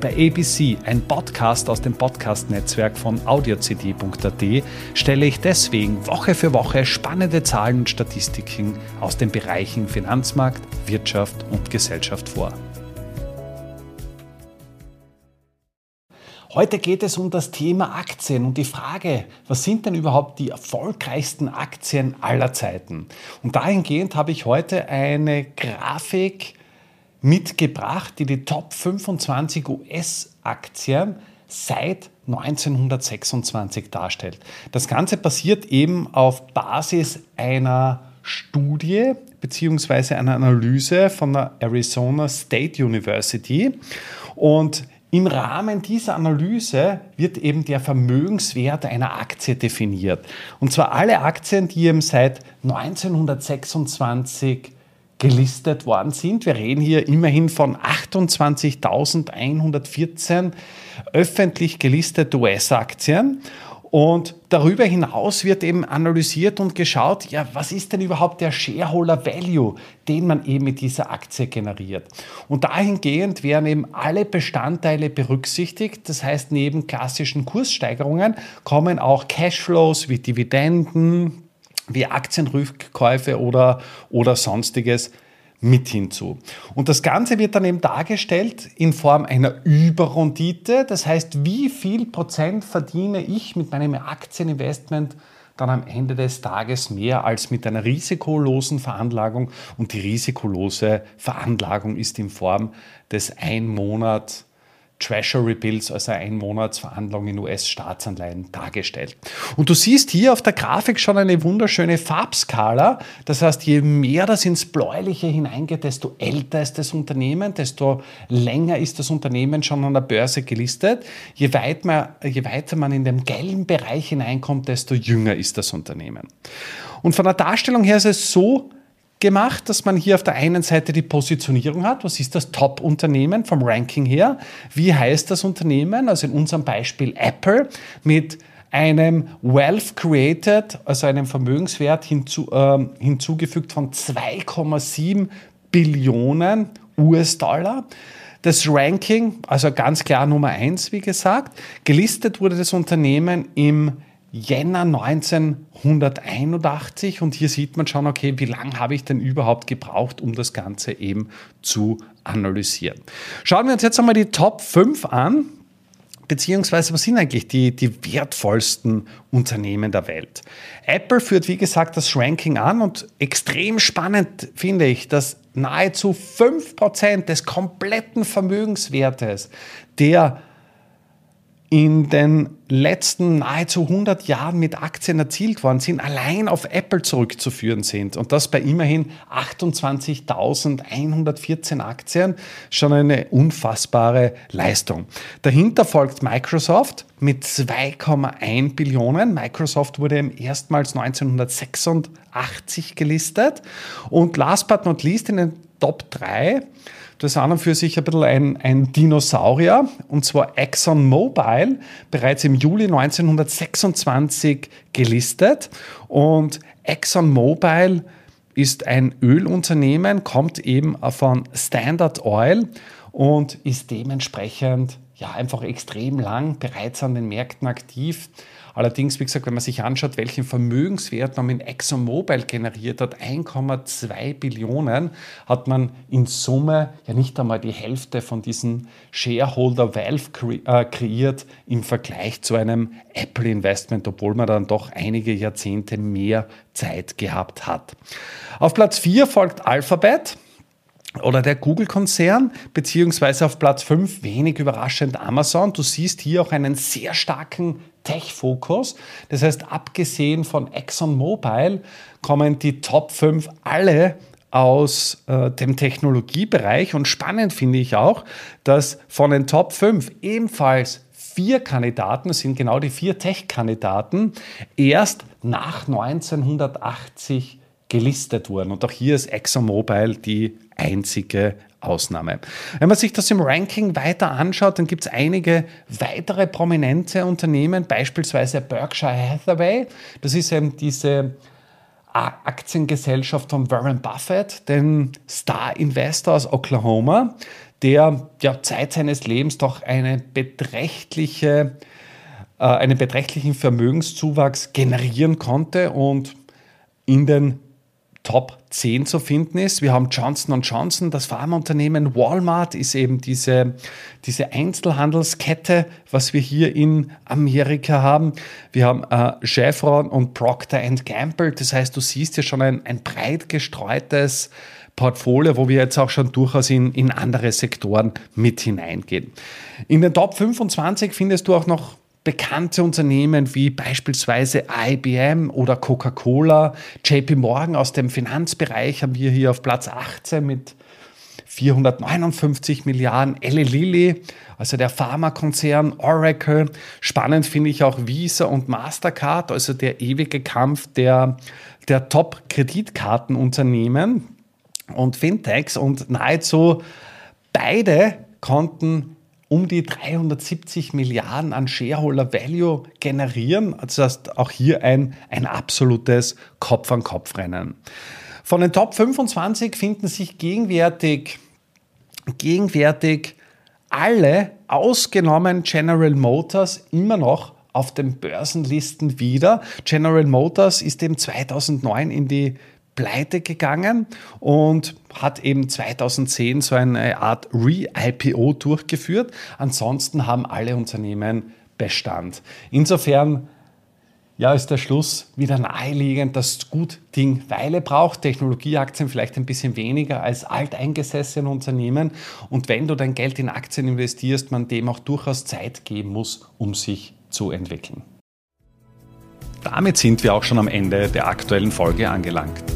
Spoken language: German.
Bei ABC, ein Podcast aus dem Podcast-Netzwerk von audiocd.at, stelle ich deswegen Woche für Woche spannende Zahlen und Statistiken aus den Bereichen Finanzmarkt, Wirtschaft und Gesellschaft vor. Heute geht es um das Thema Aktien und die Frage, was sind denn überhaupt die erfolgreichsten Aktien aller Zeiten? Und dahingehend habe ich heute eine Grafik mitgebracht, die die Top 25 US-Aktien seit 1926 darstellt. Das Ganze basiert eben auf Basis einer Studie bzw. einer Analyse von der Arizona State University. Und im Rahmen dieser Analyse wird eben der Vermögenswert einer Aktie definiert. Und zwar alle Aktien, die eben seit 1926 gelistet worden sind. Wir reden hier immerhin von 28.114 öffentlich gelistete US-Aktien. Und darüber hinaus wird eben analysiert und geschaut, ja, was ist denn überhaupt der Shareholder Value, den man eben mit dieser Aktie generiert. Und dahingehend werden eben alle Bestandteile berücksichtigt. Das heißt, neben klassischen Kurssteigerungen kommen auch Cashflows wie Dividenden, wie Aktienrückkäufe oder, oder sonstiges mit hinzu. Und das Ganze wird dann eben dargestellt in Form einer Überrendite. Das heißt, wie viel Prozent verdiene ich mit meinem Aktieninvestment dann am Ende des Tages mehr als mit einer risikolosen Veranlagung. Und die risikolose Veranlagung ist in Form des Einmonats Treasury Bills, also Einmonatsverhandlung in US-Staatsanleihen dargestellt. Und du siehst hier auf der Grafik schon eine wunderschöne Farbskala. Das heißt, je mehr das ins Bläuliche hineingeht, desto älter ist das Unternehmen, desto länger ist das Unternehmen schon an der Börse gelistet. Je, weit man, je weiter man in den gelben Bereich hineinkommt, desto jünger ist das Unternehmen. Und von der Darstellung her ist es so, gemacht, dass man hier auf der einen Seite die Positionierung hat. Was ist das Top-Unternehmen vom Ranking her? Wie heißt das Unternehmen? Also in unserem Beispiel Apple mit einem Wealth Created, also einem Vermögenswert hinzu, äh, hinzugefügt von 2,7 Billionen US-Dollar. Das Ranking, also ganz klar Nummer eins, wie gesagt. Gelistet wurde das Unternehmen im Jänner 1981 und hier sieht man schon, okay, wie lange habe ich denn überhaupt gebraucht, um das Ganze eben zu analysieren. Schauen wir uns jetzt einmal die Top 5 an, beziehungsweise was sind eigentlich die, die wertvollsten Unternehmen der Welt? Apple führt, wie gesagt, das Ranking an und extrem spannend finde ich, dass nahezu 5% des kompletten Vermögenswertes der in den letzten nahezu 100 Jahren mit Aktien erzielt worden sind, allein auf Apple zurückzuführen sind. Und das bei immerhin 28.114 Aktien, schon eine unfassbare Leistung. Dahinter folgt Microsoft mit 2,1 Billionen. Microsoft wurde erstmals 1986 gelistet. Und last but not least in den Top 3 das ist an und für sich ein bisschen ein, ein Dinosaurier, und zwar ExxonMobil, bereits im Juli 1926 gelistet. Und ExxonMobil ist ein Ölunternehmen, kommt eben von Standard Oil und ist dementsprechend ja einfach extrem lang bereits an den Märkten aktiv. Allerdings, wie gesagt, wenn man sich anschaut, welchen Vermögenswert man mit ExxonMobil generiert hat, 1,2 Billionen, hat man in Summe ja nicht einmal die Hälfte von diesen Shareholder Wealth äh, kreiert im Vergleich zu einem Apple Investment, obwohl man dann doch einige Jahrzehnte mehr Zeit gehabt hat. Auf Platz 4 folgt Alphabet oder der Google-Konzern, beziehungsweise auf Platz 5 wenig überraschend Amazon. Du siehst hier auch einen sehr starken Tech-Fokus. Das heißt, abgesehen von ExxonMobil kommen die Top 5 alle aus äh, dem Technologiebereich. Und spannend finde ich auch, dass von den Top 5 ebenfalls vier Kandidaten, sind genau die vier Tech-Kandidaten, erst nach 1980 gelistet wurden. Und auch hier ist ExxonMobil die einzige Ausnahme. Wenn man sich das im Ranking weiter anschaut, dann gibt es einige weitere prominente Unternehmen, beispielsweise Berkshire Hathaway. Das ist eben diese Aktiengesellschaft von Warren Buffett, dem Star-Investor aus Oklahoma, der ja Zeit seines Lebens doch eine beträchtliche, äh, einen beträchtlichen Vermögenszuwachs generieren konnte und in den Top 10 zu finden ist. Wir haben Johnson Johnson, das Pharmaunternehmen. Walmart ist eben diese, diese Einzelhandelskette, was wir hier in Amerika haben. Wir haben äh, Chevron und Procter Gamble. Das heißt, du siehst ja schon ein, ein breit gestreutes Portfolio, wo wir jetzt auch schon durchaus in, in andere Sektoren mit hineingehen. In den Top 25 findest du auch noch bekannte Unternehmen wie beispielsweise IBM oder Coca-Cola, JP Morgan aus dem Finanzbereich haben wir hier auf Platz 18 mit 459 Milliarden, Eli Lilly, also der Pharmakonzern, Oracle. Spannend finde ich auch Visa und Mastercard, also der ewige Kampf der, der Top-Kreditkartenunternehmen. Und Fintechs und nahezu beide konnten um die 370 Milliarden an Shareholder Value generieren. Also das heißt auch hier ein, ein absolutes Kopf-an-Kopf-Rennen. Von den Top 25 finden sich gegenwärtig, gegenwärtig alle, ausgenommen General Motors, immer noch auf den Börsenlisten wieder. General Motors ist eben 2009 in die pleite gegangen und hat eben 2010 so eine Art Re-IPO durchgeführt. Ansonsten haben alle Unternehmen Bestand. Insofern ja, ist der Schluss wieder naheliegend, dass gut Ding Weile braucht. Technologieaktien vielleicht ein bisschen weniger als alteingesessene Unternehmen. Und wenn du dein Geld in Aktien investierst, man dem auch durchaus Zeit geben muss, um sich zu entwickeln. Damit sind wir auch schon am Ende der aktuellen Folge angelangt.